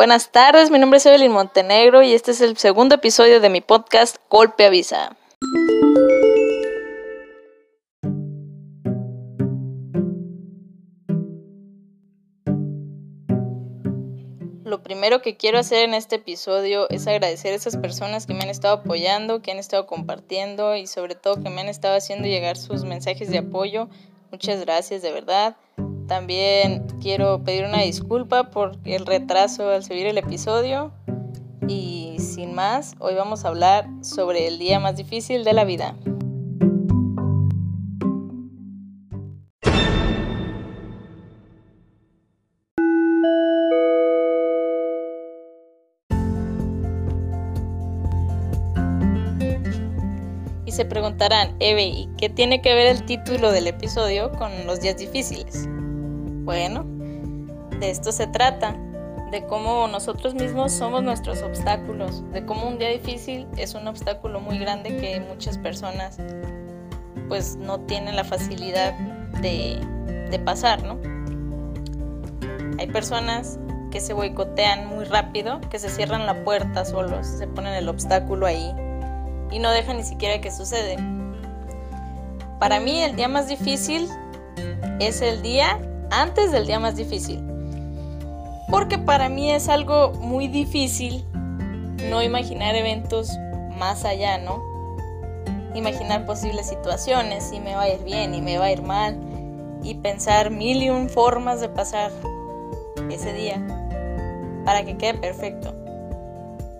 Buenas tardes, mi nombre es Evelyn Montenegro y este es el segundo episodio de mi podcast Golpe Avisa. Lo primero que quiero hacer en este episodio es agradecer a esas personas que me han estado apoyando, que han estado compartiendo y sobre todo que me han estado haciendo llegar sus mensajes de apoyo. Muchas gracias, de verdad. También quiero pedir una disculpa por el retraso al subir el episodio. Y sin más, hoy vamos a hablar sobre el día más difícil de la vida. Y se preguntarán, Eve, ¿y qué tiene que ver el título del episodio con los días difíciles? Bueno, de esto se trata, de cómo nosotros mismos somos nuestros obstáculos, de cómo un día difícil es un obstáculo muy grande que muchas personas pues no tienen la facilidad de, pasar, ¿no? Hay personas que se boicotean muy rápido, que se cierran la puerta solos, se ponen el obstáculo ahí y no dejan ni siquiera que sucede. Para mí el día más difícil es el día antes del día más difícil. Porque para mí es algo muy difícil no imaginar eventos más allá, ¿no? Imaginar posibles situaciones, si me va a ir bien y me va a ir mal, y pensar mil y un formas de pasar ese día para que quede perfecto.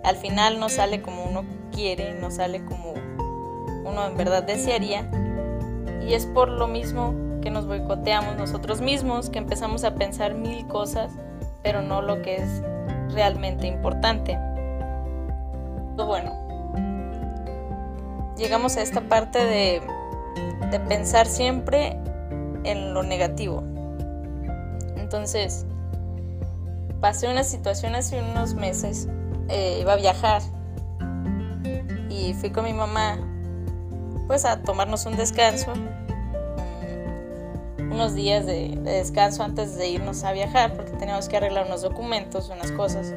Al final no sale como uno quiere, no sale como uno en verdad desearía, y es por lo mismo que nos boicoteamos nosotros mismos, que empezamos a pensar mil cosas, pero no lo que es realmente importante. Bueno, llegamos a esta parte de, de pensar siempre en lo negativo. Entonces, pasé una situación hace unos meses, eh, iba a viajar y fui con mi mamá pues a tomarnos un descanso unos días de, descanso antes de irnos a viajar porque teníamos que arreglar unos documentos, unas cosas.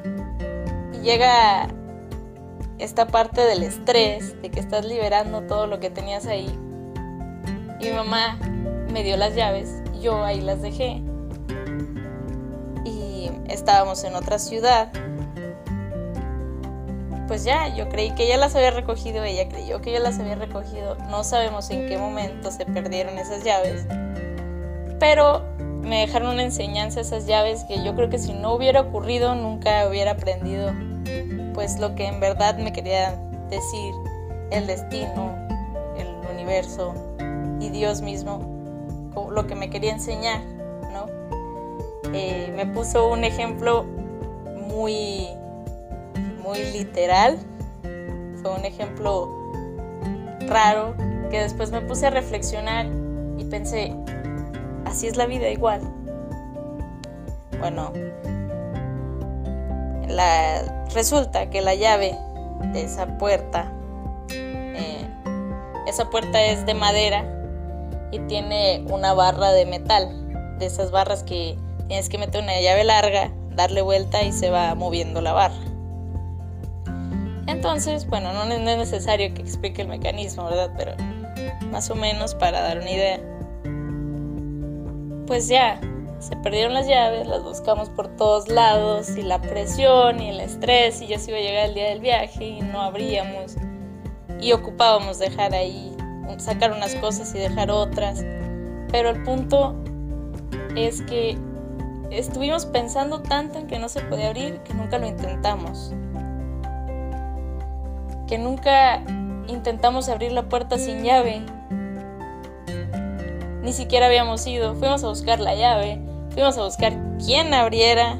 Y llega esta parte del estrés, de que estás liberando todo lo que tenías ahí. Y mi mamá me dio las llaves, yo ahí las dejé. Y estábamos en otra ciudad. Pues ya, yo creí que ella las había recogido, ella creyó que yo las había recogido. No sabemos en qué momento se perdieron esas llaves pero me dejaron una enseñanza esas llaves que yo creo que si no hubiera ocurrido nunca hubiera aprendido pues lo que en verdad me quería decir el destino, el universo y Dios mismo, lo que me quería enseñar, ¿no? Eh, me puso un ejemplo muy, muy literal, fue un ejemplo raro que después me puse a reflexionar y pensé, así es la vida igual. Bueno, la, resulta que la llave de esa puerta, eh, esa puerta es de madera y tiene una barra de metal, de esas barras que tienes que meter una llave larga, darle vuelta y se va moviendo la barra. Entonces, bueno, no es necesario que explique el mecanismo, ¿verdad? Pero más o menos para dar una idea pues ya, se perdieron las llaves, las buscamos por todos lados y la presión y el estrés y ya se iba a llegar el día del viaje y no abríamos y ocupábamos dejar ahí, sacar unas cosas y dejar otras. Pero el punto es que estuvimos pensando tanto en que no se podía abrir que nunca lo intentamos. Que nunca intentamos abrir la puerta sin llave ni siquiera habíamos ido. Fuimos a buscar la llave, fuimos a buscar quién abriera,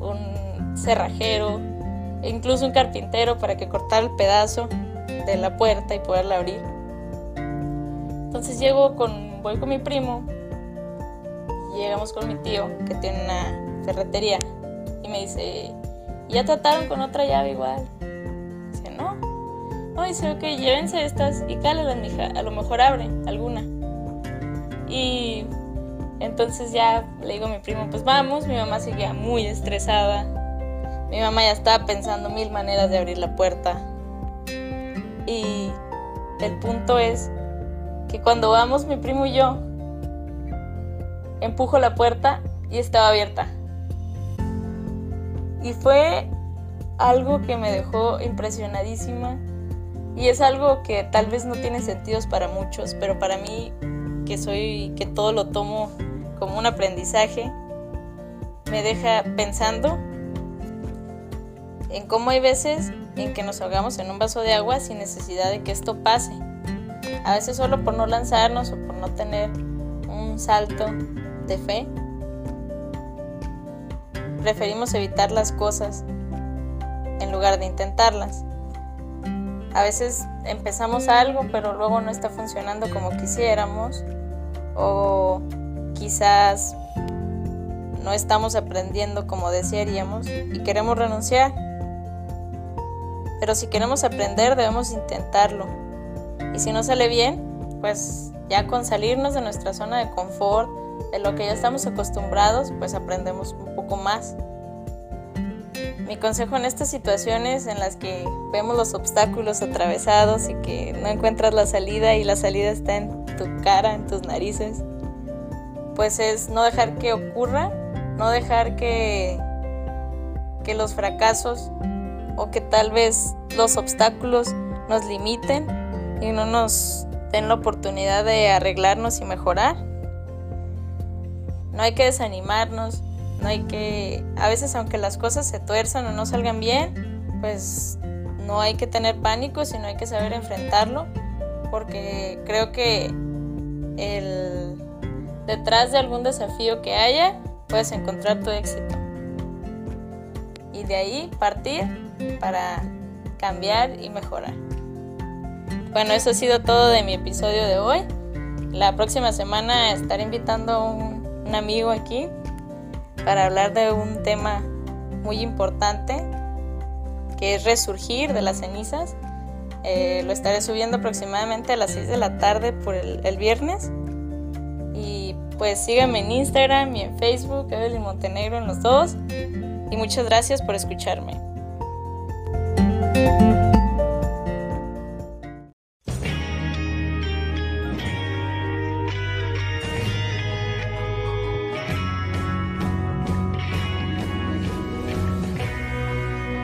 un cerrajero, incluso un carpintero para que cortara el pedazo de la puerta y poderla abrir. Entonces llego con, voy con mi primo, llegamos con mi tío que tiene una ferretería y me dice, ¿ya trataron con otra llave igual? Dice, no. No, dice, ok, llévense estas y cálelas, mija, a lo mejor abre alguna. Y entonces ya le digo a mi primo, pues vamos, mi mamá seguía muy estresada. Mi mamá ya estaba pensando mil maneras de abrir la puerta. Y el punto es que cuando vamos mi primo y yo, empujo la puerta y estaba abierta. Y fue algo que me dejó impresionadísima y es algo que tal vez no tiene sentidos para muchos, pero para mí que soy que todo lo tomo como un aprendizaje me deja pensando en cómo hay veces en que nos ahogamos en un vaso de agua sin necesidad de que esto pase. A veces solo por no lanzarnos o por no tener un salto de fe, preferimos evitar las cosas en lugar de intentarlas. A veces empezamos algo pero luego no está funcionando como quisiéramos o quizás no estamos aprendiendo como desearíamos y queremos renunciar. Pero si queremos aprender debemos intentarlo. Y si no sale bien, pues ya con salirnos de nuestra zona de confort, de lo que ya estamos acostumbrados, pues aprendemos un poco más. Mi consejo en estas situaciones en las que vemos los obstáculos atravesados y que no encuentras la salida y la salida está en tu cara, en tus narices, pues es no dejar que ocurra, no dejar que, que los fracasos o que tal vez los obstáculos nos limiten y no nos den la oportunidad de arreglarnos y mejorar. No hay que desanimarnos, no hay que, a veces aunque las cosas se tuerzan o no salgan bien, pues no hay que tener pánico, sino hay que saber enfrentarlo, porque creo que el, detrás de algún desafío que haya, puedes encontrar tu éxito. Y de ahí partir para cambiar y mejorar. Bueno, eso ha sido todo de mi episodio de hoy. La próxima semana estaré invitando a un, un amigo aquí para hablar de un tema muy importante que es resurgir de las cenizas. Eh, lo estaré subiendo aproximadamente a las 6 de la tarde por el, el viernes. Y pues síganme en Instagram y en Facebook, Evelyn Montenegro en los dos. Y muchas gracias por escucharme.